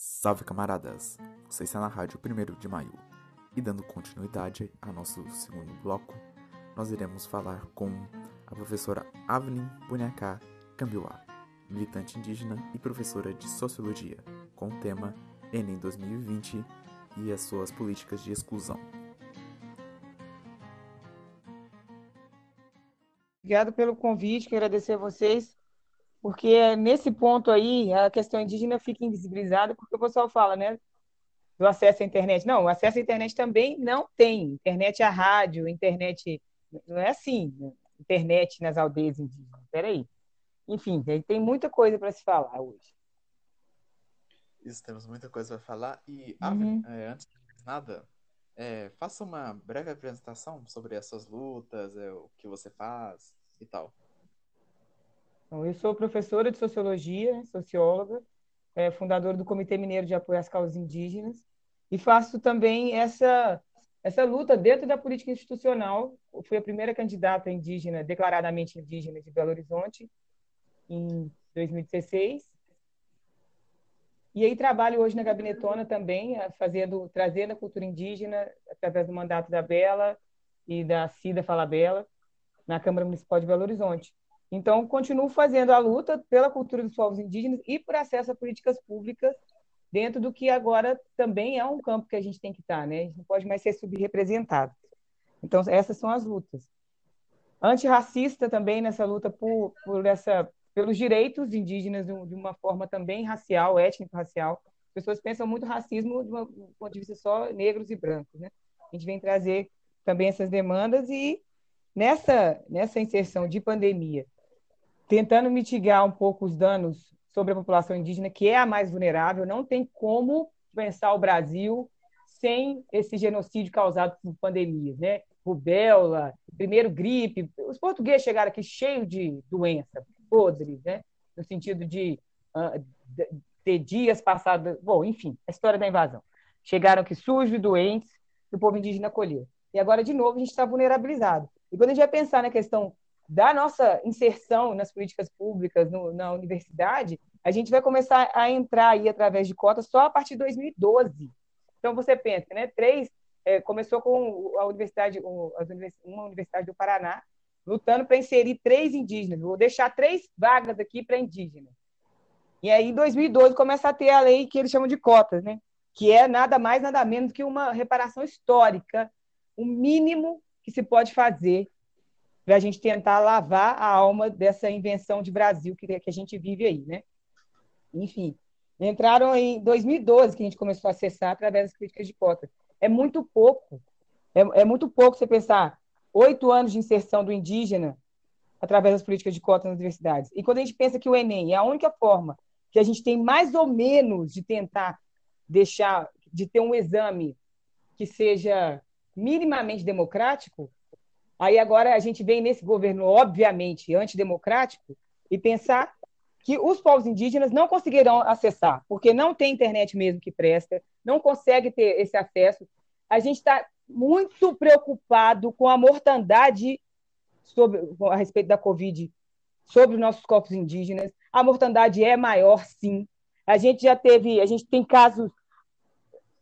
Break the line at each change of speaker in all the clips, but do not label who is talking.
Salve camaradas! Você está na rádio 1 de maio e dando continuidade ao nosso segundo bloco, nós iremos falar com a professora Avelin Bunyaká Cambiuá, militante indígena e professora de Sociologia, com o tema Enem 2020 e as suas políticas de exclusão.
Obrigado pelo convite, quero agradecer a vocês porque nesse ponto aí a questão indígena fica invisibilizada, porque o pessoal fala, né, do acesso à internet. Não, o acesso à internet também não tem. Internet à rádio, internet. Não é assim, né? internet nas aldeias indígenas. Peraí. Enfim, tem muita coisa para se falar hoje.
Isso, temos muita coisa para falar. E, uhum. é, antes de mais nada, é, faça uma breve apresentação sobre as suas lutas, é, o que você faz e tal.
Então, eu sou professora de sociologia, socióloga, é, fundadora do Comitê Mineiro de Apoio às Causas Indígenas, e faço também essa, essa luta dentro da política institucional. Eu fui a primeira candidata indígena, declaradamente indígena, de Belo Horizonte, em 2016. E aí trabalho hoje na Gabinetona também, fazendo, trazendo a cultura indígena através do mandato da Bela e da Cida Fala Bela, na Câmara Municipal de Belo Horizonte. Então, continuo fazendo a luta pela cultura dos povos indígenas e por acesso a políticas públicas dentro do que agora também é um campo que a gente tem que estar, né? A gente não pode mais ser subrepresentado. Então, essas são as lutas. Antirracista também nessa luta por, por essa, pelos direitos indígenas de uma forma também racial, étnico-racial. As pessoas pensam muito racismo de, uma, um ponto de vista só negros e brancos, né? A gente vem trazer também essas demandas e nessa, nessa inserção de pandemia tentando mitigar um pouco os danos sobre a população indígena, que é a mais vulnerável. Não tem como pensar o Brasil sem esse genocídio causado por pandemias, né? Rubéola, primeiro gripe. Os portugueses chegaram aqui cheios de doença, podres, né? No sentido de, ter dias passados. Bom, enfim, a história da invasão. Chegaram aqui sujos e doentes, e o povo indígena acolheu. E agora, de novo, a gente está vulnerabilizado. E quando a gente vai pensar na questão da nossa inserção nas políticas públicas no, na universidade, a gente vai começar a entrar aí através de cotas só a partir de 2012. Então você pensa, né? Três é, começou com a universidade, uma universidade do Paraná lutando para inserir três indígenas. Vou deixar três vagas aqui para indígenas. E aí, em 2012, começa a ter a lei que eles chamam de cotas, né? que é nada mais, nada menos que uma reparação histórica, o mínimo que se pode fazer para a gente tentar lavar a alma dessa invenção de Brasil que, que a gente vive aí, né? Enfim, entraram em 2012 que a gente começou a acessar através das críticas de cota. É muito pouco, é, é muito pouco você pensar oito anos de inserção do indígena através das políticas de cota nas universidades. E quando a gente pensa que o Enem é a única forma que a gente tem mais ou menos de tentar deixar, de ter um exame que seja minimamente democrático, Aí agora a gente vem nesse governo, obviamente, antidemocrático, e pensar que os povos indígenas não conseguirão acessar, porque não tem internet mesmo que presta, não consegue ter esse acesso. A gente está muito preocupado com a mortandade sobre, a respeito da Covid sobre os nossos corpos indígenas. A mortandade é maior, sim. A gente já teve, a gente tem casos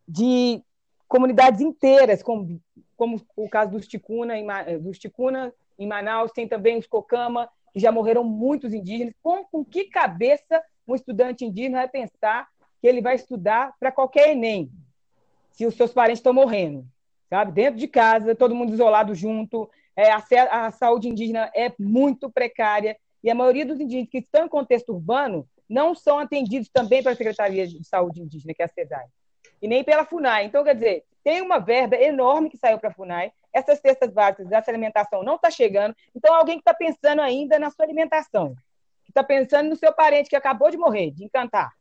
de comunidades inteiras com como o caso dos Ticuna, em, dos Ticuna em Manaus, tem também os Cocama, que já morreram muitos indígenas. Com, com que cabeça um estudante indígena vai pensar que ele vai estudar para qualquer Enem, se os seus parentes estão morrendo? Sabe? Dentro de casa, todo mundo isolado junto, é, a, a saúde indígena é muito precária, e a maioria dos indígenas que estão em contexto urbano não são atendidos também pela Secretaria de Saúde Indígena, que é a CESAI, e nem pela FUNAI. Então, quer dizer, tem uma verba enorme que saiu para a FUNAI, essas cestas básicas essa alimentação não está chegando, então alguém que está pensando ainda na sua alimentação, que está pensando no seu parente que acabou de morrer, de encantar,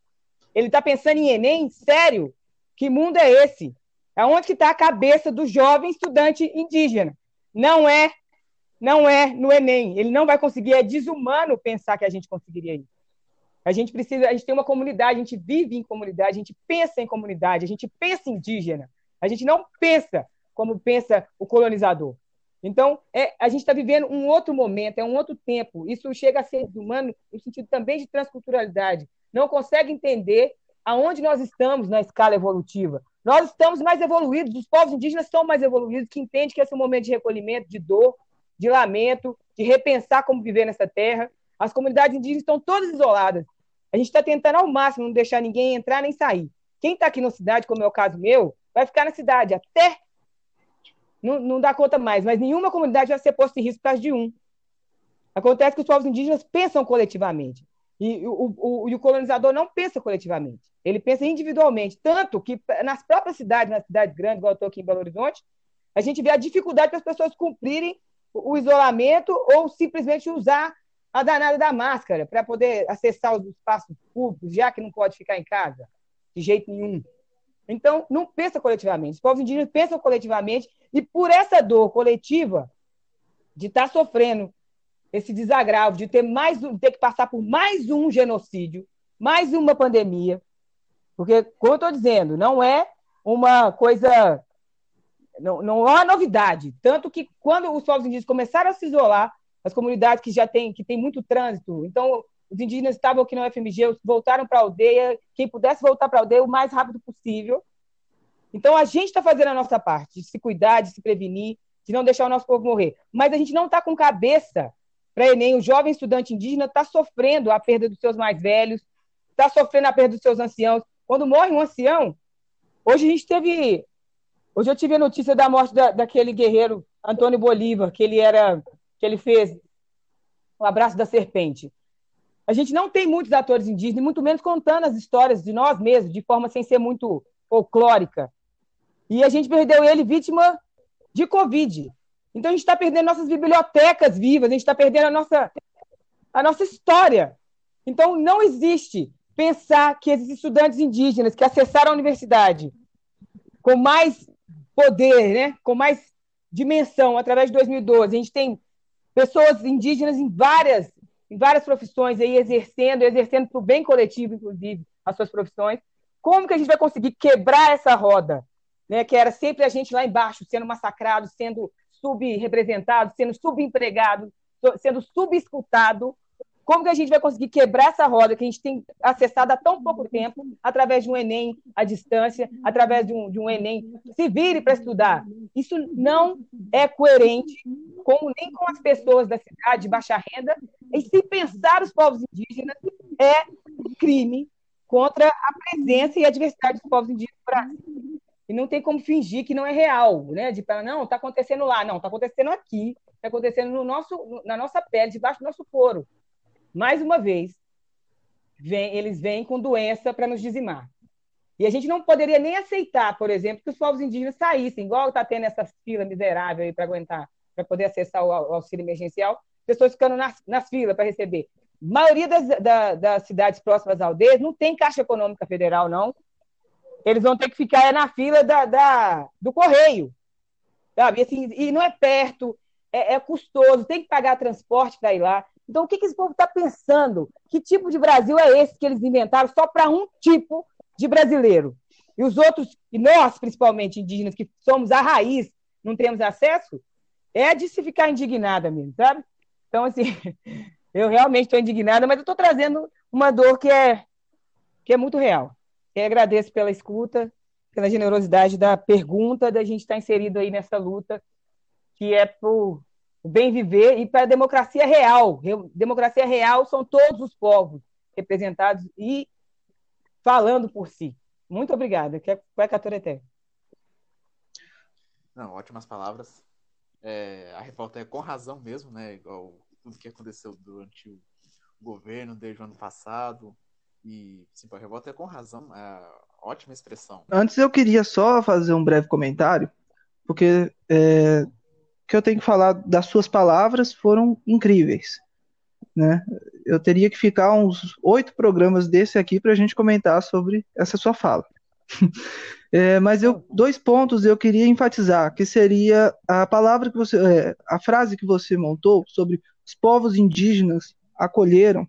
ele está pensando em Enem? Sério? Que mundo é esse? Aonde que está a cabeça do jovem estudante indígena? Não é, não é no Enem. Ele não vai conseguir, é desumano pensar que a gente conseguiria isso. A gente precisa, a gente tem uma comunidade, a gente vive em comunidade, a gente pensa em comunidade, a gente pensa indígena. A gente não pensa como pensa o colonizador. Então, é, a gente está vivendo um outro momento, é um outro tempo. Isso chega a ser humano no sentido também de transculturalidade. Não consegue entender aonde nós estamos na escala evolutiva. Nós estamos mais evoluídos, os povos indígenas estão mais evoluídos, que entendem que esse é um momento de recolhimento, de dor, de lamento, de repensar como viver nessa terra. As comunidades indígenas estão todas isoladas. A gente está tentando ao máximo não deixar ninguém entrar nem sair. Quem está aqui na cidade, como é o caso meu, vai ficar na cidade até não, não dá conta mais, mas nenhuma comunidade vai ser posta em risco por causa de um. Acontece que os povos indígenas pensam coletivamente. E o, o, o, colonizador não pensa coletivamente, ele pensa individualmente. Tanto que nas próprias cidades, nas cidades grandes, igual eu estou aqui em Belo Horizonte, a gente vê a dificuldade para as pessoas cumprirem o isolamento ou simplesmente usar a danada da máscara para poder acessar os espaços públicos, já que não pode ficar em casa, de jeito nenhum. Então, não pensa coletivamente. Os povos indígenas pensam coletivamente e por essa dor coletiva de estar tá sofrendo esse desagravo, de ter mais ter que passar por mais um genocídio, mais uma pandemia, porque, como eu estou dizendo, não é uma coisa, não, não é uma novidade. Tanto que quando os povos indígenas começaram a se isolar, as comunidades que já têm que tem muito trânsito, então os indígenas estavam aqui no FMG, voltaram para a aldeia, quem pudesse voltar para a aldeia o mais rápido possível. Então, a gente está fazendo a nossa parte, de se cuidar, de se prevenir, de não deixar o nosso povo morrer. Mas a gente não está com cabeça para Enem. O jovem estudante indígena está sofrendo a perda dos seus mais velhos, está sofrendo a perda dos seus anciãos. Quando morre um ancião, hoje a gente teve. Hoje eu tive a notícia da morte da, daquele guerreiro Antônio Bolívar, que ele era. que ele fez o abraço da serpente. A gente não tem muitos atores indígenas, muito menos contando as histórias de nós mesmos, de forma sem ser muito folclórica. E a gente perdeu ele vítima de Covid. Então a gente está perdendo nossas bibliotecas vivas, a gente está perdendo a nossa, a nossa história. Então não existe pensar que esses estudantes indígenas que acessaram a universidade com mais poder, né, com mais dimensão através de 2012, a gente tem pessoas indígenas em várias em várias profissões aí exercendo, exercendo para o bem coletivo, inclusive, as suas profissões. Como que a gente vai conseguir quebrar essa roda, né? Que era sempre a gente lá embaixo sendo massacrado, sendo subrepresentado, sendo subempregado, sendo subescutado. Como que a gente vai conseguir quebrar essa roda que a gente tem acessado há tão pouco tempo, através de um Enem à distância, através de um, de um Enem? Se vire para estudar. Isso não é coerente com, nem com as pessoas da cidade, de baixa renda, e se pensar os povos indígenas é crime contra a presença e a diversidade dos povos indígenas no Brasil. E não tem como fingir que não é real, né? De falar, não, está acontecendo lá, não, está acontecendo aqui, está acontecendo no nosso, na nossa pele, debaixo do nosso couro. Mais uma vez, vem, eles vêm com doença para nos dizimar. E a gente não poderia nem aceitar, por exemplo, que os povos indígenas saíssem, igual está tendo essa fila miserável aí para aguentar, para poder acessar o, auxílio emergencial, pessoas ficando nas, nas filas para receber. A maioria das, da, das cidades próximas às aldeias não tem Caixa Econômica Federal, não eles vão ter que ficar na fila da, da do correio. Sabe? E, assim, e não é perto, é, é custoso, tem que pagar transporte para ir lá. Então, o que, que esse povo está pensando? Que tipo de Brasil é esse que eles inventaram só para um tipo de brasileiro? E os outros, e nós, principalmente indígenas, que somos a raiz, não temos acesso, é de se ficar indignada mesmo, sabe? Então, assim, eu realmente estou indignada, mas eu estou trazendo uma dor que é, que é muito real. Eu agradeço pela escuta, pela generosidade da pergunta, da gente estar inserido aí nessa luta, que é por o bem viver e para a democracia real. Democracia real são todos os povos representados e falando por si. Muito obrigada. Que é Catoreté.
Não, ótimas palavras. É, a revolta é com razão mesmo, né? Igual tudo que aconteceu durante o governo desde o ano passado, e sim, a revolta é com razão, é ótima expressão.
Antes eu queria só fazer um breve comentário, porque é, que eu tenho que falar das suas palavras foram incríveis. Né? Eu teria que ficar uns oito programas desse aqui para a gente comentar sobre essa sua fala. é, mas eu dois pontos eu queria enfatizar, que seria a palavra que você, é, a frase que você montou sobre os povos indígenas acolheram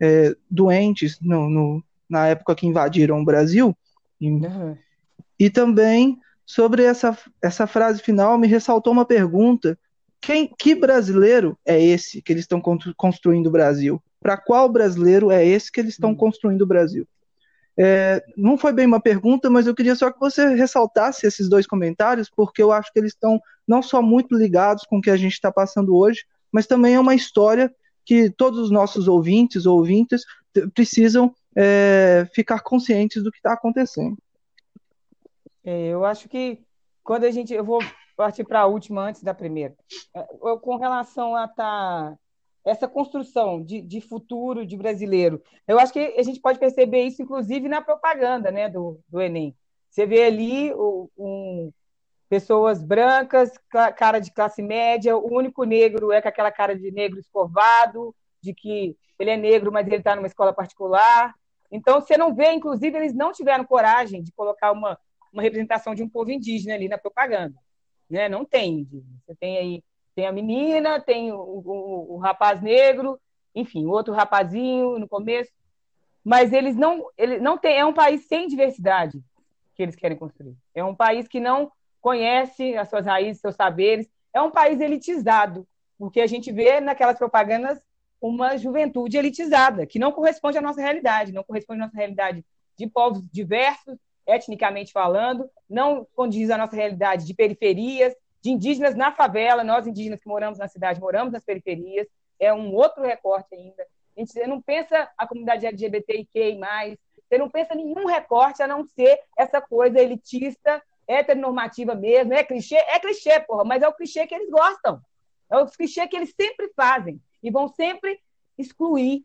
é, doentes no, no, na época que invadiram o Brasil. E, uhum. e também sobre essa, essa frase final me ressaltou uma pergunta: quem, que brasileiro é esse que eles estão construindo o Brasil? Para qual brasileiro é esse que eles estão uhum. construindo o Brasil? É, não foi bem uma pergunta, mas eu queria só que você ressaltasse esses dois comentários, porque eu acho que eles estão não só muito ligados com o que a gente está passando hoje, mas também é uma história que todos os nossos ouvintes ou ouvintes precisam é, ficar conscientes do que está acontecendo.
É, eu acho que quando a gente. Eu vou partir para a última antes da primeira. É, com relação a tá, essa construção de, de futuro de brasileiro, eu acho que a gente pode perceber isso, inclusive, na propaganda né, do, do Enem. Você vê ali um, pessoas brancas, cara de classe média, o único negro é com aquela cara de negro escovado, de que ele é negro, mas ele está numa escola particular. Então, você não vê, inclusive, eles não tiveram coragem de colocar uma, uma representação de um povo indígena ali na propaganda. Né? Não tem. Você tem aí tem a menina, tem o, o, o rapaz negro, enfim, outro rapazinho no começo, mas eles não, ele não tem, é um país sem diversidade que eles querem construir. É um país que não conhece as suas raízes, seus saberes. É um país elitizado, porque a gente vê naquelas propagandas uma juventude elitizada, que não corresponde à nossa realidade, não corresponde à nossa realidade de povos diversos, etnicamente falando, não condiz à nossa realidade de periferias, de indígenas na favela, nós indígenas que moramos na cidade, moramos nas periferias, é um outro recorte ainda. A gente não pensa a comunidade LGBTIQ+, você não pensa nenhum recorte a não ser essa coisa elitista, heteronormativa mesmo, é clichê, é clichê, porra, mas é o clichê que eles gostam. É o clichê que eles sempre fazem. E vão sempre excluir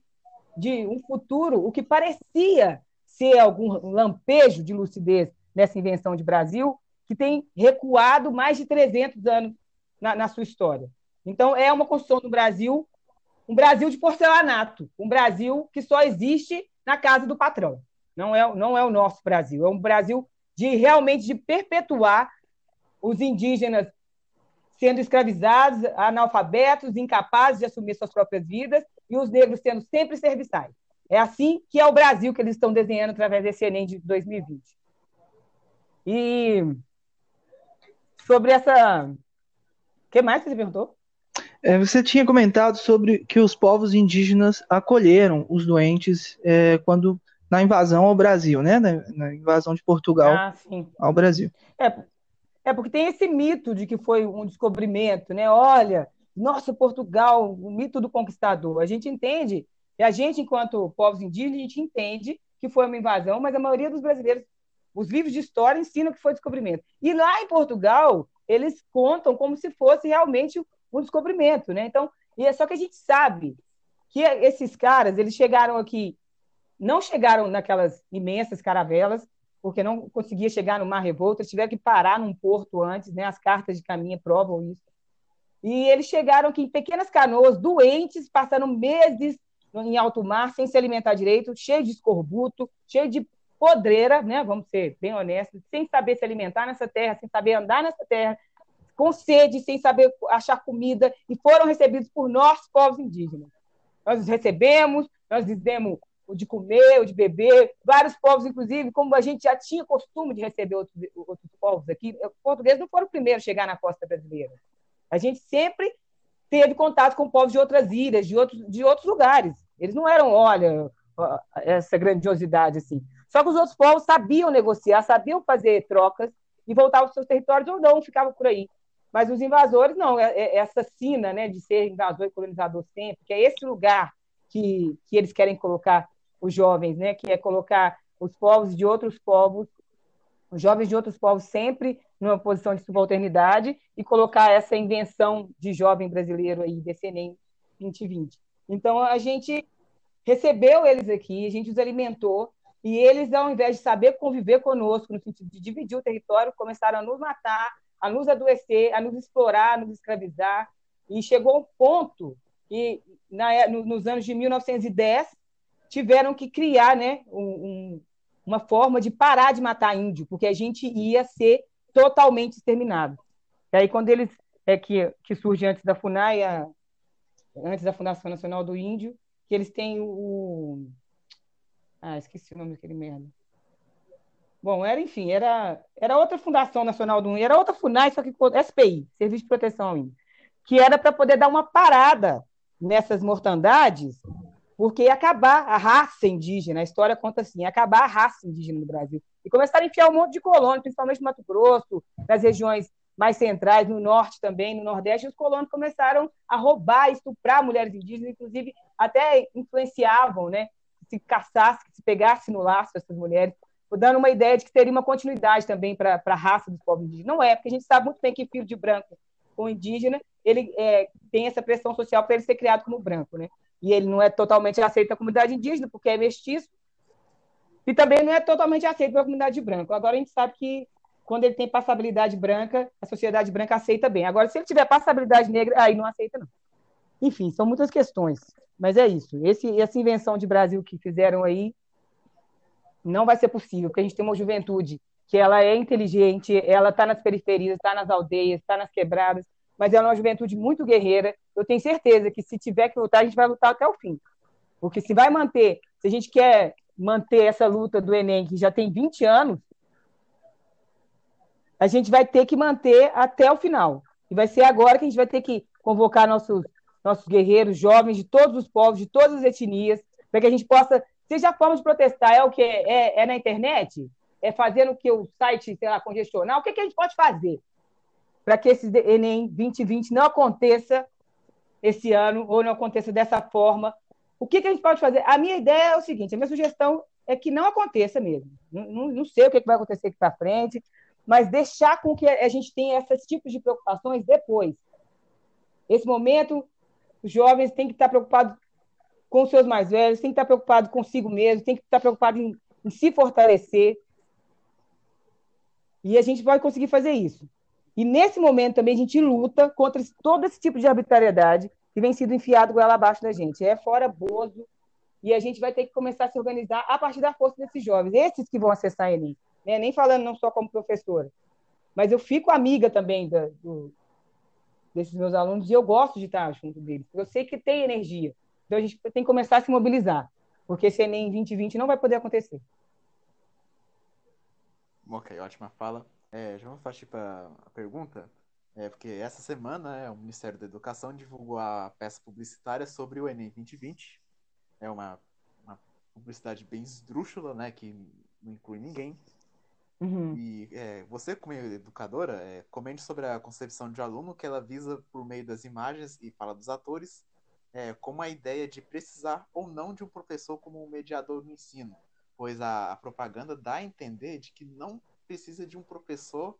de um futuro o que parecia ser algum lampejo de lucidez nessa invenção de Brasil, que tem recuado mais de 300 anos na, na sua história. Então, é uma construção do Brasil, um Brasil de porcelanato, um Brasil que só existe na casa do patrão. Não é, não é o nosso Brasil, é um Brasil de realmente de perpetuar os indígenas sendo escravizados, analfabetos, incapazes de assumir suas próprias vidas, e os negros sendo sempre serviçais. É assim que é o Brasil que eles estão desenhando através desse Enem de 2020. E sobre essa. O que mais você perguntou?
É, você tinha comentado sobre que os povos indígenas acolheram os doentes é, quando na invasão ao Brasil, né? Na, na invasão de Portugal ah, ao Brasil.
É, é porque tem esse mito de que foi um descobrimento, né? Olha, nossa, Portugal, o mito do conquistador. A gente entende, e a gente, enquanto povos indígenas, a gente entende que foi uma invasão, mas a maioria dos brasileiros, os livros de história ensinam que foi descobrimento. E lá em Portugal, eles contam como se fosse realmente um descobrimento, né? Então, e é só que a gente sabe que esses caras, eles chegaram aqui, não chegaram naquelas imensas caravelas, porque não conseguia chegar no Mar Revolto, eles tiveram que parar num porto antes, né? As cartas de caminho provam isso. E eles chegaram aqui em pequenas canoas, doentes, passaram meses em alto mar, sem se alimentar direito, cheio de escorbuto, cheio de podreira, né? Vamos ser bem honestos, sem saber se alimentar nessa terra, sem saber andar nessa terra, com sede, sem saber achar comida, e foram recebidos por nós, povos indígenas. Nós os recebemos, nós dizemos o de comer, o de beber. Vários povos, inclusive, como a gente já tinha costume de receber outros, outros povos aqui, os portugueses não foram o primeiro a chegar na costa brasileira. A gente sempre teve contato com povos de outras ilhas, de outros, de outros lugares. Eles não eram, olha, essa grandiosidade assim. Só que os outros povos sabiam negociar, sabiam fazer trocas e voltar aos seus territórios ou não, ficavam por aí. Mas os invasores, não, é, é essa sina né, de ser invasor e colonizador sempre, que é esse lugar que, que eles querem colocar os jovens, né? que é colocar os povos de outros povos, os jovens de outros povos sempre numa posição de subalternidade e colocar essa invenção de jovem brasileiro aí, desse Enem 2020. Então, a gente recebeu eles aqui, a gente os alimentou, e eles, ao invés de saber conviver conosco, no sentido de dividir o território, começaram a nos matar, a nos adoecer, a nos explorar, a nos escravizar, e chegou um ponto que, na, nos anos de 1910, tiveram que criar né, um, uma forma de parar de matar índio, porque a gente ia ser totalmente exterminado. E aí, quando eles. É que, que surge antes da FUNAI, a, antes da Fundação Nacional do Índio, que eles têm o. Ah, esqueci o nome daquele merda. Bom, era, enfim, era, era outra Fundação Nacional do Índio, era outra FUNAI, só que SPI, Serviço de Proteção ao Índio, que era para poder dar uma parada nessas mortandades porque ia acabar a raça indígena, a história conta assim, ia acabar a raça indígena no Brasil. E começaram a enfiar um monte de colônias, principalmente no Mato Grosso, nas regiões mais centrais, no norte também, no nordeste, os colonos começaram a roubar, estuprar mulheres indígenas, inclusive até influenciavam, né, se caçasse, se pegasse no laço essas mulheres, dando uma ideia de que teria uma continuidade também para a raça dos povos indígenas. Não é, porque a gente sabe muito bem que filho de branco com indígena, ele é, tem essa pressão social para ele ser criado como branco, né? E ele não é totalmente aceito na comunidade indígena, porque é mestiço, e também não é totalmente aceito pela comunidade branca. Agora a gente sabe que quando ele tem passabilidade branca, a sociedade branca aceita bem. Agora, se ele tiver passabilidade negra, aí não aceita, não. Enfim, são muitas questões. Mas é isso. Esse, essa invenção de Brasil que fizeram aí não vai ser possível, porque a gente tem uma juventude que ela é inteligente, ela está nas periferias, está nas aldeias, está nas quebradas, mas ela é uma juventude muito guerreira. Eu tenho certeza que se tiver que lutar, a gente vai lutar até o fim. Porque se vai manter, se a gente quer manter essa luta do Enem, que já tem 20 anos, a gente vai ter que manter até o final. E vai ser agora que a gente vai ter que convocar nossos, nossos guerreiros jovens de todos os povos, de todas as etnias, para que a gente possa. Seja a forma de protestar, é o que? É, é na internet? É fazendo que o site, sei lá, congestionar? O que, que a gente pode fazer para que esse Enem 2020 não aconteça esse ano, ou não aconteça dessa forma? O que, que a gente pode fazer? A minha ideia é o seguinte: a minha sugestão é que não aconteça mesmo. Não, não, sei o que, que vai acontecer aqui para frente, mas deixar com que a gente tenha esses tipos de preocupações depois. Esse momento, os jovens têm que estar preocupados com os seus mais velhos, têm que estar preocupados consigo mesmo, têm que estar preocupados em, em se fortalecer. E a gente vai conseguir fazer isso. E nesse momento também a gente luta contra todo esse tipo de arbitrariedade que vem sido enfiado goela abaixo da gente. É fora Bozo, e a gente vai ter que começar a se organizar a partir da força desses jovens, esses que vão acessar a Enem né? nem falando não só como professora, mas eu fico amiga também da, do, desses meus alunos e eu gosto de estar junto deles. Eu sei que tem energia, então a gente tem que começar a se mobilizar, porque esse Enem 2020 não vai poder acontecer.
Ok, ótima fala. É, já vamos partir para a pergunta, é, porque essa semana é, o Ministério da Educação divulgou a peça publicitária sobre o Enem 2020. É uma, uma publicidade bem esdrúxula, né, que não inclui ninguém. Uhum. E é, você, como educadora, é, comente sobre a concepção de aluno que ela visa por meio das imagens e fala dos atores, é, como a ideia de precisar ou não de um professor como um mediador no ensino, pois a, a propaganda dá a entender de que não precisa de um professor,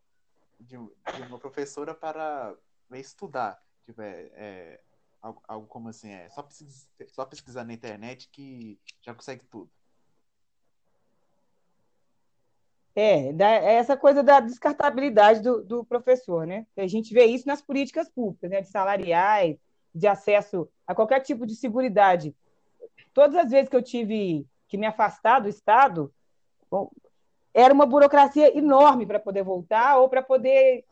de, de uma professora para estudar. Tipo, é, é algo, algo, como assim, é só, precisa, só pesquisar na internet que já consegue tudo.
É, da, é essa coisa da descartabilidade do, do, professor, né? A gente vê isso nas políticas públicas, né? De salariais, de acesso a qualquer tipo de seguridade. Todas as vezes que eu tive que me afastar do Estado, bom, era uma burocracia enorme para poder voltar ou para poder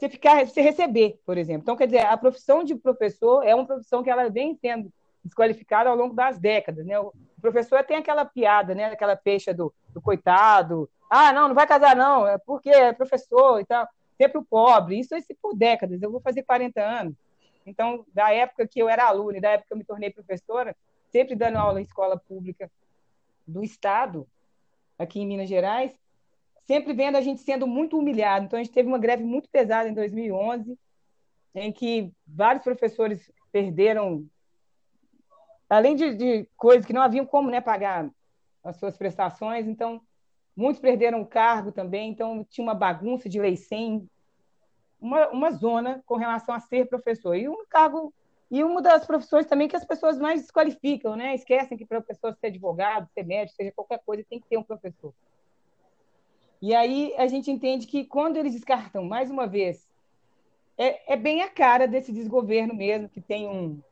se ficar, se receber, por exemplo. Então, quer dizer, a profissão de professor é uma profissão que ela vem sendo desqualificada ao longo das décadas, né? O professor tem aquela piada, né? Aquela peixe do, do coitado, ah, não, não vai casar, não, é porque é professor e tal. Sempre o pobre. Isso é por décadas. Eu vou fazer 40 anos. Então, da época que eu era aluna e da época que eu me tornei professora, sempre dando aula em escola pública do Estado, aqui em Minas Gerais, sempre vendo a gente sendo muito humilhado. Então, a gente teve uma greve muito pesada em 2011, em que vários professores perderam, além de, de coisas que não haviam como né, pagar as suas prestações. Então, Muitos perderam o cargo também, então tinha uma bagunça de lei sem, uma, uma zona com relação a ser professor. E um cargo, e uma das profissões também que as pessoas mais desqualificam, né? Esquecem que para a pessoa ser advogado, ser médico, seja qualquer coisa, tem que ter um professor. E aí a gente entende que quando eles descartam, mais uma vez, é, é bem a cara desse desgoverno mesmo, que tem um,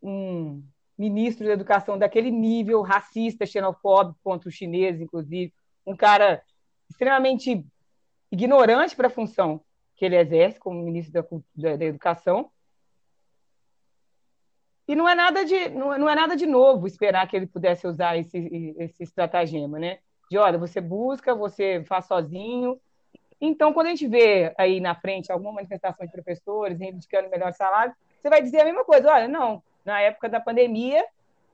um ministro da educação daquele nível racista, xenofóbico contra os chineses, inclusive, um cara extremamente ignorante para a função que ele exerce como ministro da, da, da, educação. E não é nada de não, não é nada de novo esperar que ele pudesse usar esse, esse estratagema, né? De olha, você busca, você faz sozinho. Então, quando a gente vê aí na frente alguma manifestação de professores reivindicando melhor salário, você vai dizer a mesma coisa. Olha, não, na época da pandemia,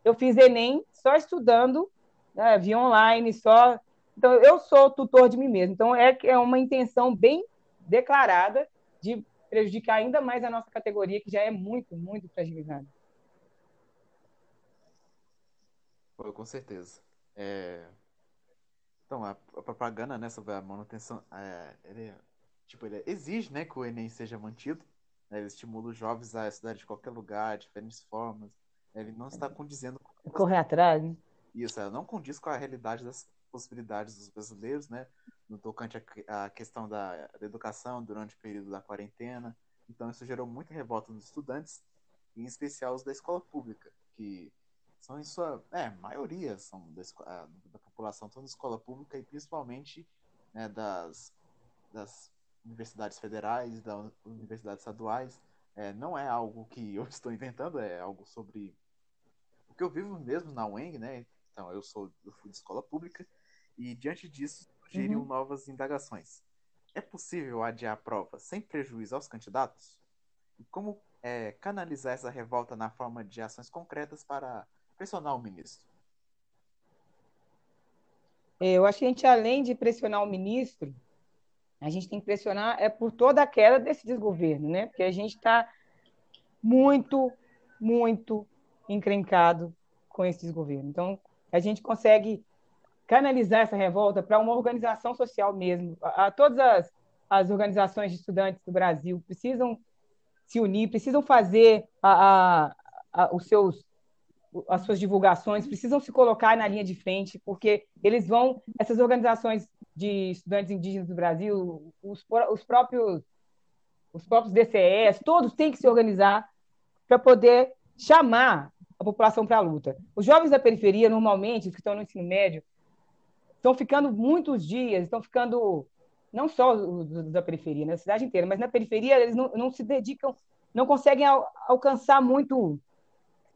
eu fiz Enem só estudando, né, via online, só. Então, eu sou tutor de mim mesmo. Então, é, é uma intenção bem declarada de prejudicar ainda mais a nossa categoria, que já é muito, muito fragilizada.
Com certeza. É... Então, a, a, propaganda né, sobre a manutenção, é, ele, tipo, ele exige né, que o Enem seja mantido, né, ele estimula os jovens a estudar de qualquer lugar, de diferentes formas, né, ele não está condizendo...
Com... Correr atrás, né?
Isso, ela não condiz com a realidade das possibilidades dos brasileiros, né, no tocante à questão da, da educação durante o período da quarentena, então isso gerou muita revolta nos estudantes, em especial os da escola pública, que são em sua é, maioria são da, da população estão na escola pública e principalmente né, das, das universidades federais, das universidades estaduais. É, não é algo que eu estou inventando, é algo sobre o que eu vivo mesmo na UENG, né? Então, eu sou eu fui de escola pública e diante disso surgiram uhum. novas indagações. É possível adiar a prova sem prejuízo aos candidatos? E como é, canalizar essa revolta na forma de ações concretas para pressionar o ministro?
É, eu acho que a gente, além de pressionar o ministro, a gente tem que pressionar é por toda a queda desse desgoverno, né? Porque a gente está muito, muito encrencado com esse desgoverno. Então, a gente consegue canalizar essa revolta para uma organização social mesmo. A, a todas as, as, organizações de estudantes do Brasil precisam se unir, precisam fazer a, a, os seus as suas divulgações, precisam se colocar na linha de frente, porque eles vão, essas organizações de estudantes indígenas do Brasil, os, os próprios os próprios DCEs, todos têm que se organizar para poder chamar a população para a luta. Os jovens da periferia, normalmente, os que estão no ensino médio, estão ficando muitos dias, estão ficando, não só os da periferia, na cidade inteira, mas na periferia eles não, não se dedicam, não conseguem al alcançar muito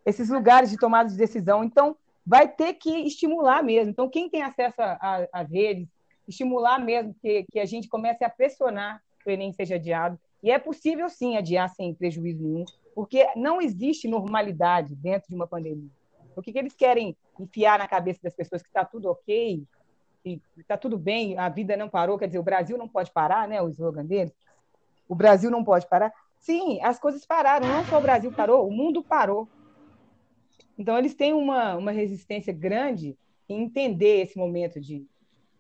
esses lugares de tomada de decisão. Então, vai ter que estimular mesmo. Então, quem tem acesso às redes, estimular mesmo que, que a gente comece a pressionar que o Enem seja adiado. E é possível, sim, adiar sem prejuízo nenhum, porque não existe normalidade dentro de uma pandemia. O que, que eles querem enfiar na cabeça das pessoas que está tudo ok, que está tudo bem, a vida não parou, quer dizer, o Brasil não pode parar, né? O slogan deles. O Brasil não pode parar. Sim, as coisas pararam, não só o Brasil parou, o mundo parou. Então, eles têm uma, uma resistência grande em entender esse momento de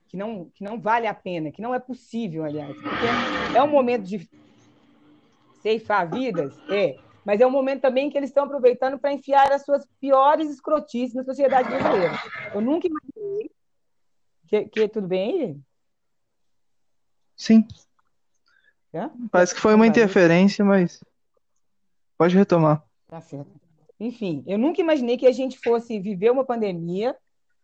que não, que não vale a pena, que não é possível, aliás. Porque é um momento de ceifar vidas, é, mas é um momento também que eles estão aproveitando para enfiar as suas piores escrotices na sociedade brasileira. Eu nunca imaginei. Que, que tudo bem
Sim. Parece que foi uma interferência, mas pode retomar.
Tá certo. Enfim, eu nunca imaginei que a gente fosse viver uma pandemia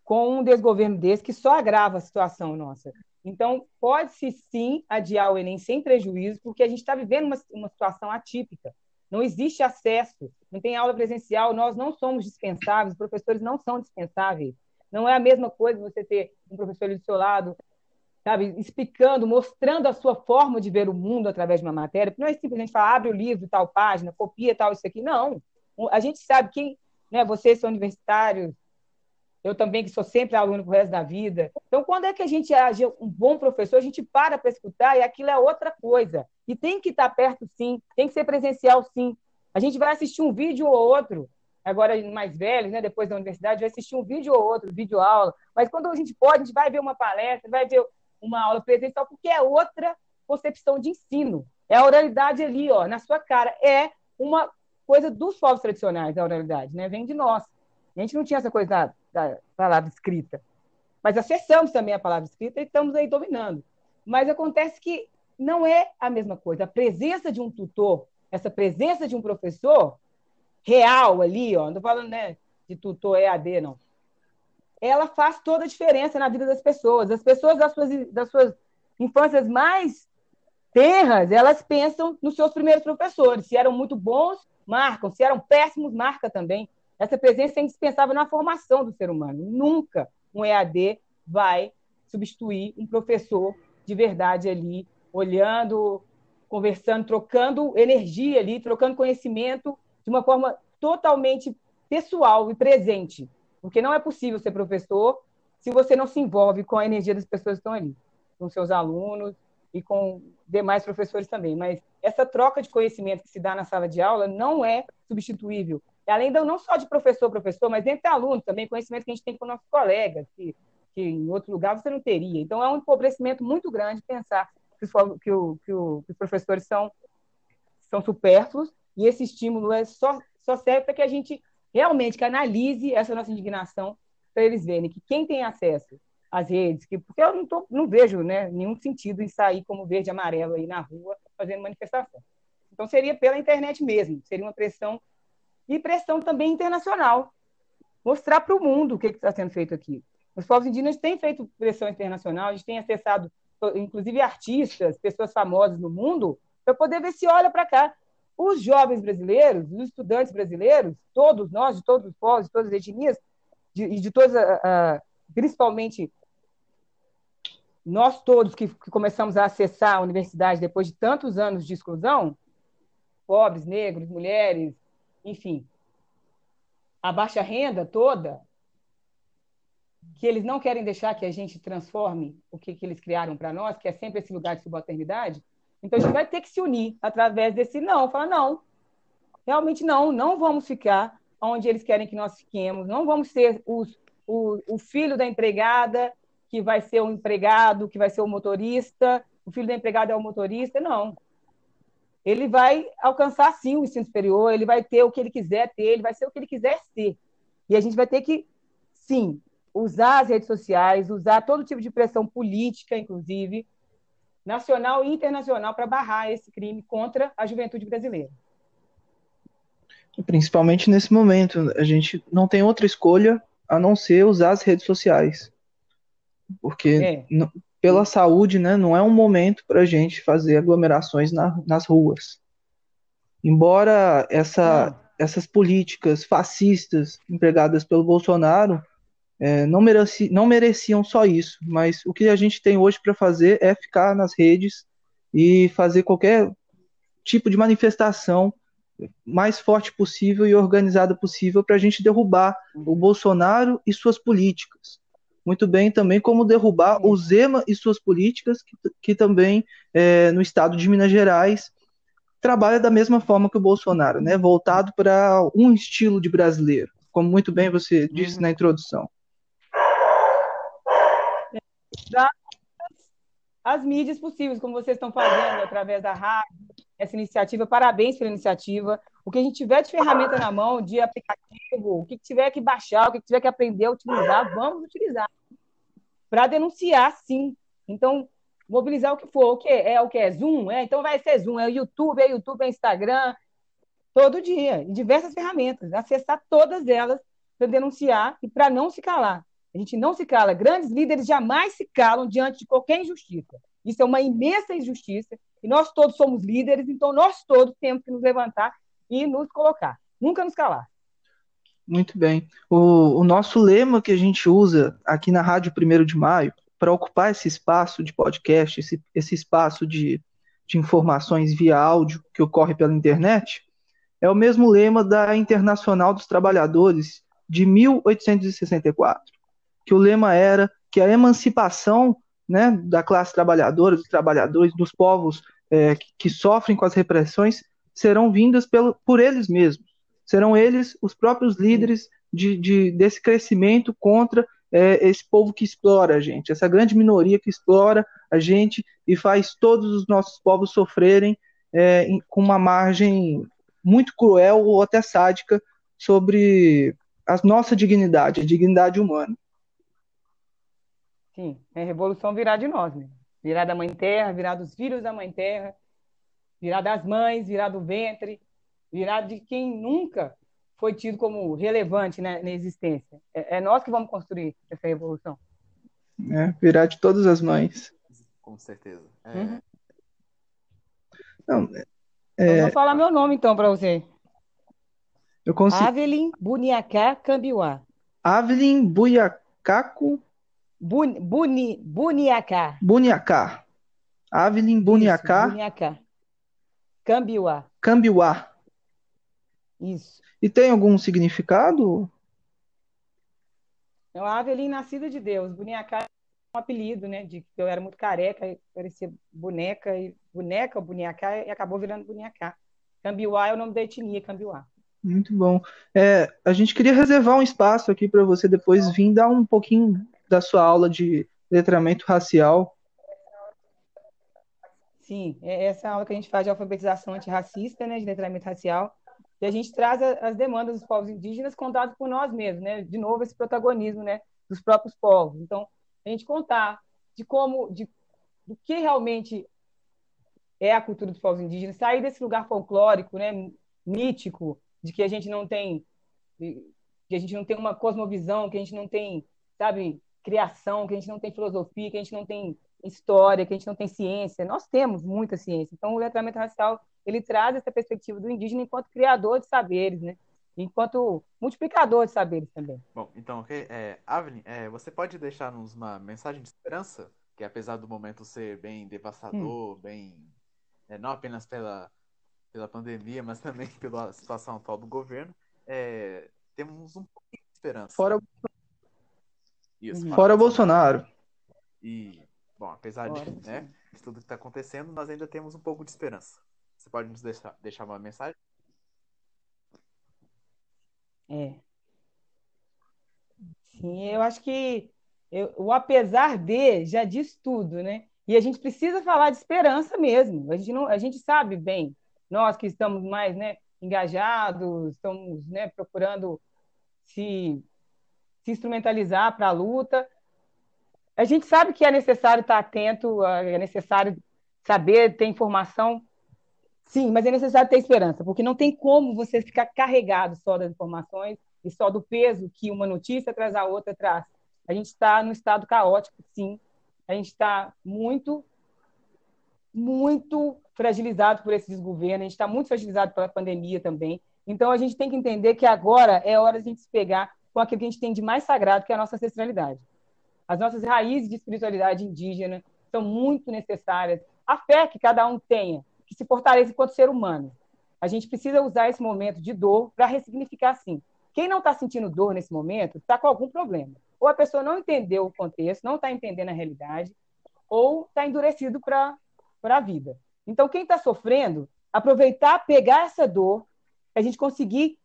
com um desgoverno desse que só agrava a situação nossa. Então, pode-se sim adiar o Enem sem prejuízo, porque a gente está vivendo uma, uma situação atípica. Não existe acesso, não tem aula presencial, nós não somos dispensáveis, os professores não são dispensáveis. Não é a mesma coisa você ter um professor do seu lado, sabe, explicando, mostrando a sua forma de ver o mundo através de uma matéria, não é simplesmente falar, abre o livro, tal página, copia tal, isso aqui. Não a gente sabe quem, né, vocês são universitários, eu também que sou sempre aluno pro resto da vida. Então, quando é que a gente age um bom professor, a gente para para escutar e aquilo é outra coisa. E tem que estar perto, sim, tem que ser presencial, sim. A gente vai assistir um vídeo ou outro, agora mais velhos, né, depois da universidade, vai assistir um vídeo ou outro, vídeo aula. Mas quando a gente pode, a gente vai ver uma palestra, vai ver uma aula presencial, porque é outra concepção de ensino. É a oralidade ali, ó, na sua cara. É uma coisa dos povos tradicionais, a oralidade, né? Vem de nós. A gente não tinha essa coisa da, da palavra escrita. Mas acessamos também a palavra escrita e estamos aí dominando. Mas acontece que não é a mesma coisa. A presença de um tutor, essa presença de um professor real ali, ó, não estou falando né, de tutor EAD, não. Ela faz toda a diferença na vida das pessoas. As pessoas das suas, das suas infâncias mais terras, elas pensam nos seus primeiros professores, se eram muito bons marcam. Se eram péssimos, marca também. Essa presença é indispensável na formação do ser humano. Nunca um EAD vai substituir um professor de verdade ali, olhando, conversando, trocando energia ali, trocando conhecimento de uma forma totalmente pessoal e presente, porque não é possível ser professor se você não se envolve com a energia das pessoas que estão ali, com seus alunos e com demais professores também. Mas essa troca de conhecimento que se dá na sala de aula não é substituível. Além de, não só de professor professor, mas entre alunos também, conhecimento que a gente tem com nossos colegas, que, que em outro lugar você não teria. Então, é um empobrecimento muito grande pensar que os, que o, que o, que os professores são, são supérfluos e esse estímulo é só, só serve para que a gente realmente canalize essa nossa indignação para eles verem que quem tem acesso às redes, que, porque eu não, tô, não vejo né, nenhum sentido em sair como verde e amarelo aí na rua fazendo manifestação. Então, seria pela internet mesmo, seria uma pressão, e pressão também internacional. Mostrar para o mundo o que está sendo feito aqui. Os povos indígenas têm feito pressão internacional, a gente tem acessado, inclusive, artistas, pessoas famosas no mundo, para poder ver se olha para cá. Os jovens brasileiros, os estudantes brasileiros, todos nós, de todos os povos, de todas as etnias, de, de todas, uh, principalmente nós todos que, que, começamos a acessar a universidade depois de tantos anos de exclusão, pobres, negros, mulheres, enfim, a baixa renda toda, que eles não querem deixar que a gente transforme o que, que eles criaram para nós, que é sempre esse lugar de subalternidade. Então a gente vai ter que se unir através desse não, falar não, realmente não, não vamos ficar onde eles querem que nós fiquemos. Não vamos ser os, o, o filho da empregada que vai ser o empregado, que vai ser o motorista, o filho da empregada é o motorista, não. Ele vai alcançar, sim, o ensino superior, ele vai ter o que ele quiser ter, ele vai ser o que ele quiser ser. E a gente vai ter que, sim, usar as redes sociais, usar todo tipo de pressão política, inclusive, nacional e internacional, para barrar esse crime contra a juventude brasileira.
Principalmente nesse momento, a gente não tem outra escolha a não ser usar as redes sociais. Porque é. pela saúde, né, não é um momento para a gente fazer aglomerações na, nas ruas. Embora essa, essas políticas fascistas empregadas pelo Bolsonaro é, não, mereci, não mereciam só isso, mas o que a gente tem hoje para fazer é ficar nas redes e fazer qualquer tipo de manifestação mais forte possível e organizada possível para a gente derrubar o Bolsonaro e suas políticas. Muito bem também como derrubar o Zema e suas políticas, que, que também é, no estado de Minas Gerais trabalha da mesma forma que o Bolsonaro, né? voltado para um estilo de brasileiro, como muito bem você disse na introdução.
As mídias possíveis, como vocês estão fazendo através da rádio, essa iniciativa, parabéns pela iniciativa. O que a gente tiver de ferramenta na mão, de aplicativo, o que tiver que baixar, o que tiver que aprender a utilizar, vamos utilizar. Para denunciar, sim. Então, mobilizar o que for. O que é o que é Zoom? É, então vai ser Zoom, é o YouTube, é YouTube, é Instagram, todo dia, em diversas ferramentas, acessar todas elas para denunciar e para não se calar. A gente não se cala. Grandes líderes jamais se calam diante de qualquer injustiça. Isso é uma imensa injustiça e nós todos somos líderes, então nós todos temos que nos levantar e nos colocar, nunca nos calar.
Muito bem. O, o nosso lema que a gente usa aqui na Rádio 1 de Maio, para ocupar esse espaço de podcast, esse, esse espaço de, de informações via áudio que ocorre pela internet, é o mesmo lema da Internacional dos Trabalhadores de 1864, que o lema era que a emancipação né, da classe trabalhadora, dos trabalhadores, dos povos é, que, sofrem com as repressões serão vindas pelo, por eles mesmos. Serão eles os próprios líderes de, de desse crescimento contra é, esse povo que explora a gente, essa grande minoria que explora a gente e faz todos os nossos povos sofrerem é, com uma margem muito cruel ou até sádica sobre a nossa dignidade, a dignidade humana.
Sim, é revolução virar de nós, né? Virar da mãe terra, virar dos filhos da mãe terra, virar das mães, virar do ventre, virar de quem nunca foi tido como relevante né, na existência. É, é, nós que vamos construir essa revolução.
É, virar de todas as mães.
Com certeza. É...
Uhum. Não, é... Eu vou falar meu nome então para você.
Eu consigo...
Avelin Buniacá Cambiuá.
Avelin Buiacaco
Buni, Buni, Buniacá.
Buniacá. Avelin Buniacá.
Buniacá. Cambiuá.
Cambiuá.
Isso.
E tem algum significado?
É uma Avelin nascida de Deus. Buniacá é um apelido, né? De que eu era muito careca, parecia boneca, e boneca, Buniacá, e acabou virando Buniacá. Cambiuá é o nome da etnia, Cambiuá.
Muito bom. É, a gente queria reservar um espaço aqui para você depois vir dar um pouquinho da sua aula de letramento racial.
Sim, é essa aula que a gente faz de alfabetização antirracista, né, de letramento racial, e a gente traz as demandas dos povos indígenas contadas por nós mesmos, né? De novo esse protagonismo, né, dos próprios povos. Então, a gente contar de como, de do que realmente é a cultura dos povos indígenas, sair desse lugar folclórico, né, mítico, de que a gente não tem que a gente não tem uma cosmovisão, que a gente não tem, sabe, criação, que a gente não tem filosofia, que a gente não tem história, que a gente não tem ciência. Nós temos muita ciência. Então, o letramento racial ele traz essa perspectiva do indígena enquanto criador de saberes, né? enquanto multiplicador de saberes também.
Bom, então, ok. É, Avelin, é, você pode deixar-nos uma mensagem de esperança? Que apesar do momento ser bem devastador, hum. bem. É, não apenas pela, pela pandemia, mas também pela situação atual do governo, é, temos um pouquinho de esperança.
Fora, Isso, uhum. fora Bolsonaro.
E, bom, apesar de, né, de tudo que está acontecendo, nós ainda temos um pouco de esperança. Você pode nos deixar, deixar uma mensagem?
É. Sim, eu acho que eu, o apesar de já diz tudo, né? E a gente precisa falar de esperança mesmo. A gente, não, a gente sabe bem, nós que estamos mais né, engajados, estamos né, procurando se, se instrumentalizar para a luta. A gente sabe que é necessário estar atento, é necessário saber, ter informação Sim, mas é necessário ter esperança, porque não tem como você ficar carregado só das informações e só do peso que uma notícia traz a outra traz. A gente está no estado caótico, sim. A gente está muito, muito fragilizado por esse desgoverno, a gente está muito fragilizado pela pandemia também. Então, a gente tem que entender que agora é hora de a gente se pegar com aquilo que a gente tem de mais sagrado, que é a nossa ancestralidade. As nossas raízes de espiritualidade indígena são muito necessárias. A fé que cada um tenha, que se fortaleça enquanto ser humano. A gente precisa usar esse momento de dor para ressignificar assim. Quem não está sentindo dor nesse momento está com algum problema. Ou a pessoa não entendeu o contexto, não está entendendo a realidade, ou está endurecido para a vida. Então, quem está sofrendo, aproveitar, pegar essa dor, a gente conseguir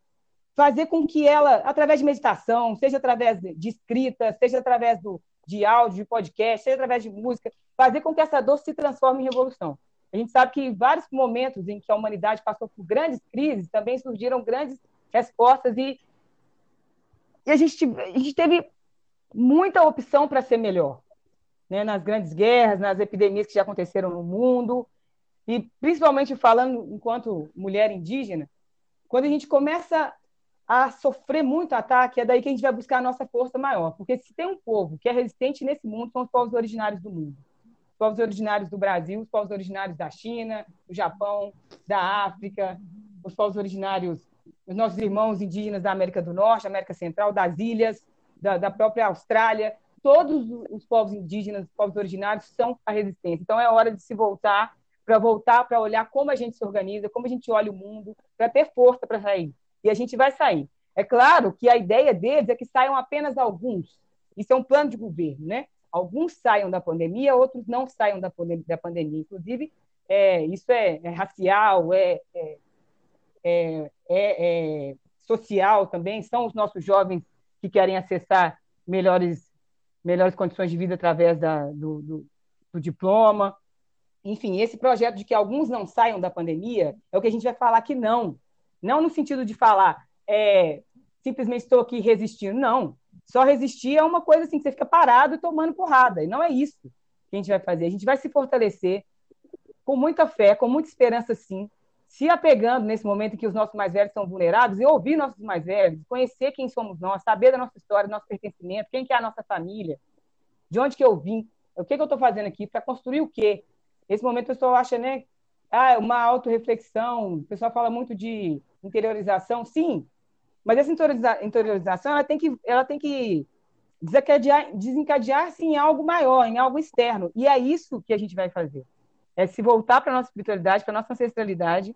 fazer com que ela, através de meditação, seja através de escrita, seja através do, de áudio, de podcast, seja através de música, fazer com que essa dor se transforme em revolução. A gente sabe que em vários momentos em que a humanidade passou por grandes crises, também surgiram grandes respostas e, e a, gente, a gente teve muita opção para ser melhor. Né? Nas grandes guerras, nas epidemias que já aconteceram no mundo, e principalmente falando enquanto mulher indígena, quando a gente começa a sofrer muito ataque, é daí que a gente vai buscar a nossa força maior. Porque se tem um povo que é resistente nesse mundo, são os povos originários do mundo povos originários do Brasil, os povos originários da China, do Japão, da África, os povos originários, os nossos irmãos indígenas da América do Norte, América Central, das ilhas, da, da própria Austrália, todos os povos indígenas, os povos originários são a resistência. Então é hora de se voltar, para voltar para olhar como a gente se organiza, como a gente olha o mundo, para ter força para sair. E a gente vai sair. É claro que a ideia deles é que saiam apenas alguns. Isso é um plano de governo, né? alguns saiam da pandemia, outros não saiam da, pandemia. Da pandemia. Inclusive, é, isso é, é racial, é, é, é, social também. São os nossos jovens que querem acessar melhores, melhores condições de vida através da, do, do, do diploma. Enfim, esse projeto de que alguns não saiam da pandemia é o que a gente vai falar que não. Não no sentido de falar, é, simplesmente estou aqui resistindo. Não. Só resistir é uma coisa assim que você fica parado tomando porrada. E não é isso que a gente vai fazer. A gente vai se fortalecer com muita fé, com muita esperança, sim, se apegando nesse momento em que os nossos mais velhos são vulneráveis e ouvir nossos mais velhos, conhecer quem somos nós, saber da nossa história, do nosso pertencimento, quem que é a nossa família, de onde que eu vim, o que, que eu estou fazendo aqui, para construir o quê? Esse momento o pessoal acha, né, ah, uma autorreflexão, o pessoal fala muito de interiorização, sim, mas essa interiorização ela tem que, ela tem que desencadear, desencadear-se em algo maior, em algo externo. E é isso que a gente vai fazer. É se voltar para a nossa espiritualidade, para a nossa ancestralidade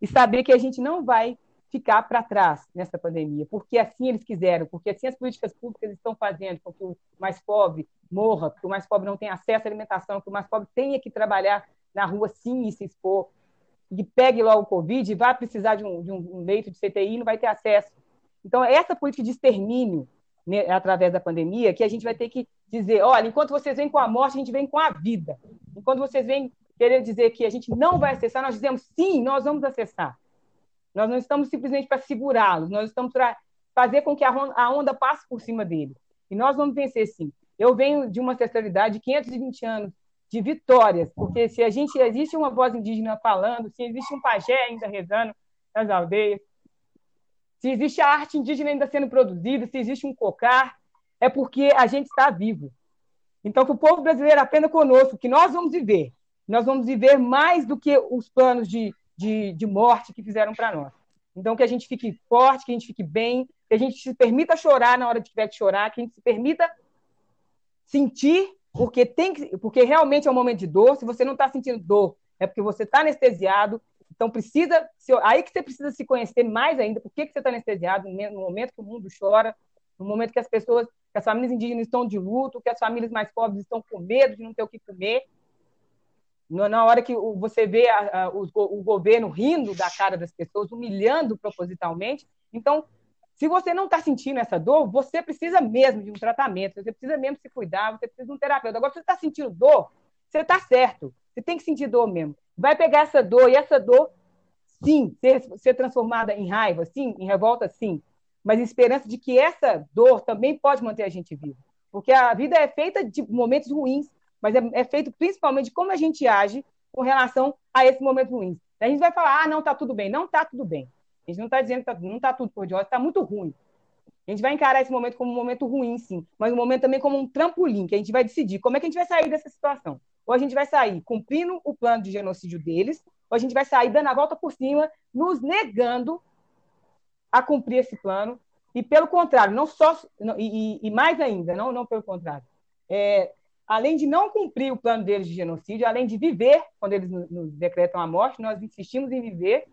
e saber que a gente não vai ficar para trás nessa pandemia, porque assim eles quiseram, porque assim as políticas públicas estão fazendo com que o mais pobre morra, que o mais pobre não tenha acesso à alimentação, que o mais pobre tenha que trabalhar na rua sim e se expor, e pegue logo o Covid e vá precisar de um, de um leito de CTI e não vai ter acesso. Então, é essa política de extermínio né, através da pandemia que a gente vai ter que dizer, olha, enquanto vocês vêm com a morte, a gente vem com a vida. Enquanto vocês vêm querer dizer que a gente não vai acessar, nós dizemos sim, nós vamos acessar. Nós não estamos simplesmente para segurá-los, nós estamos para fazer com que a onda passe por cima deles. E nós vamos vencer sim. Eu venho de uma ancestralidade de 520 anos de vitórias, porque se a gente existe uma voz indígena falando, se existe um pajé ainda rezando nas aldeias, se existe a arte indígena ainda sendo produzida, se existe um cocar, é porque a gente está vivo. Então, que o povo brasileiro aprenda conosco, que nós vamos viver. Nós vamos viver mais do que os planos de, de, de morte que fizeram para nós. Então, que a gente fique forte, que a gente fique bem, que a gente se permita chorar na hora que tiver que chorar, que a gente se permita sentir, porque, tem que, porque realmente é um momento de dor. Se você não está sentindo dor, é porque você está anestesiado. Então, precisa. Aí que você precisa se conhecer mais ainda. Por que, que você está anestesiado no momento que o mundo chora, no momento que as pessoas, que as famílias indígenas estão de luto, que as famílias mais pobres estão com medo de não ter o que comer. Na hora que você vê a, a, o, o governo rindo da cara das pessoas, humilhando propositalmente. Então, se você não está sentindo essa dor, você precisa mesmo de um tratamento, você precisa mesmo se cuidar, você precisa de um terapeuta. Agora, se você está sentindo dor, você está certo. Você tem que sentir dor mesmo. Vai pegar essa dor, e essa dor, sim, ser, ser transformada em raiva, sim, em revolta, sim. Mas esperança de que essa dor também pode manter a gente vivo. Porque a vida é feita de momentos ruins, mas é, é feito principalmente de como a gente age com relação a esses momentos ruins. A gente vai falar, ah, não, está tudo bem. Não está tudo bem. A gente não está dizendo que tá, não está tudo por de está muito ruim. A gente vai encarar esse momento como um momento ruim, sim, mas um momento também como um trampolim, que a gente vai decidir como é que a gente vai sair dessa situação. Ou a gente vai sair cumprindo o plano de genocídio deles, ou a gente vai sair dando a volta por cima, nos negando a cumprir esse plano. E pelo contrário, não só e, e mais ainda, não, não pelo contrário, é, além de não cumprir o plano deles de genocídio, além de viver quando eles nos decretam a morte, nós insistimos em viver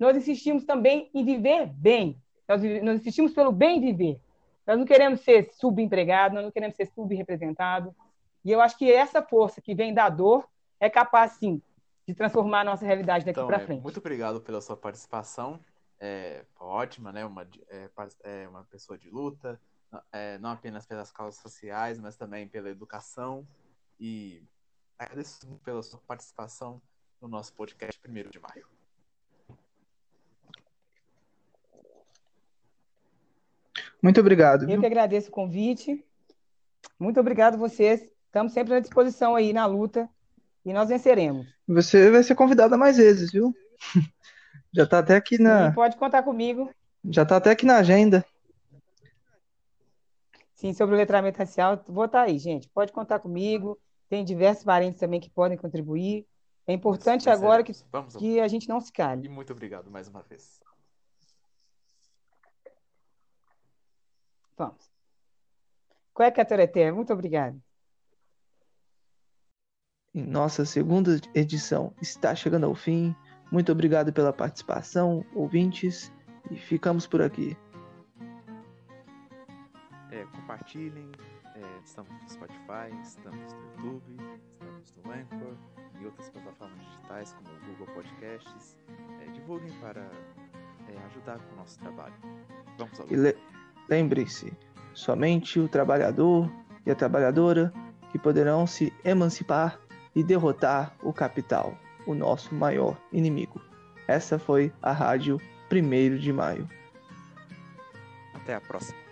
nós insistimos também em viver bem. Nós, nós insistimos pelo bem viver. Nós não queremos ser subempregado, nós não queremos ser subrepresentado. E eu acho que essa força que vem da dor é capaz, sim, de transformar a nossa realidade daqui
então,
para
é,
frente.
Muito obrigado pela sua participação. É, ótima, né? Uma, é, é, uma pessoa de luta, é, não apenas pelas causas sociais, mas também pela educação. E agradeço pela sua participação no nosso podcast 1 de maio.
Muito obrigado.
Eu que agradeço o convite. Muito obrigado a vocês. Estamos sempre à disposição aí na luta e nós venceremos.
Você vai ser convidada mais vezes, viu? Já está até aqui na.
Sim, pode contar comigo.
Já está até aqui na agenda.
Sim, sobre o letramento racial, vou estar tá aí, gente. Pode contar comigo. Tem diversos parentes também que podem contribuir. É importante agora que, que a gente não se cale.
E muito obrigado mais uma vez.
Vamos. Cueca Toreté, muito obrigado.
Nossa segunda edição está chegando ao fim. Muito obrigado pela participação, ouvintes, e ficamos por aqui.
É, compartilhem, é, estamos no Spotify, estamos no YouTube, estamos no Anchor e outras plataformas digitais como o Google Podcasts. É, divulguem para é, ajudar com o nosso trabalho. Vamos ao
Lembre-se, somente o trabalhador e a trabalhadora que poderão se emancipar e derrotar o capital, o nosso maior inimigo. Essa foi a Rádio 1 de Maio.
Até a próxima.